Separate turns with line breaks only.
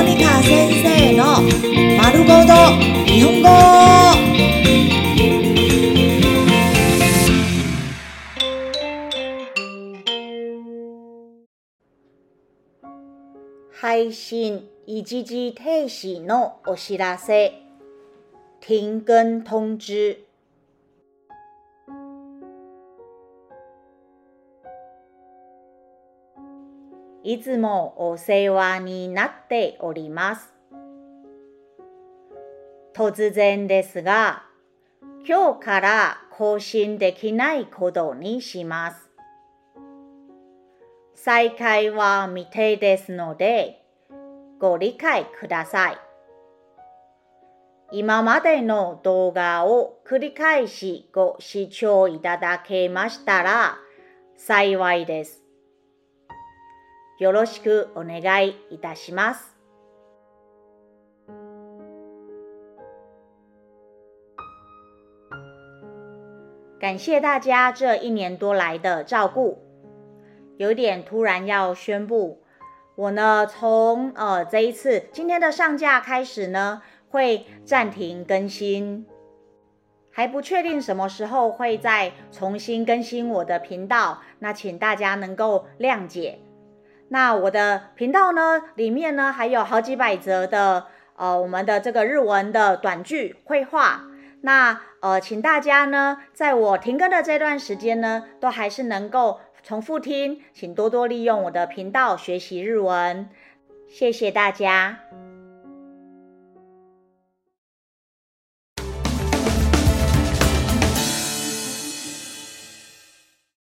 モニカ先生の丸ごと日本語。配信一時停止のお知らせ。停更通知。いつもお世話になっております。突然ですが、今日から更新できないことにします。再開は未定ですので、ご理解ください。今までの動画を繰り返しご視聴いただけましたら幸いです。よろしくお願いいたします。感谢大家这一年多来的照顾。有点突然要宣布，我呢从呃这一次今天的上架开始呢，会暂停更新，还不确定什么时候会再重新更新我的频道，那请大家能够谅解。 那我的频道呢，里面呢还有好几百则的呃我们的这个日文的短句绘画。那呃，请大家呢，在我停更的这段时间呢，都还是能够重复听，请多多利用我的频道学习日文。谢谢大家。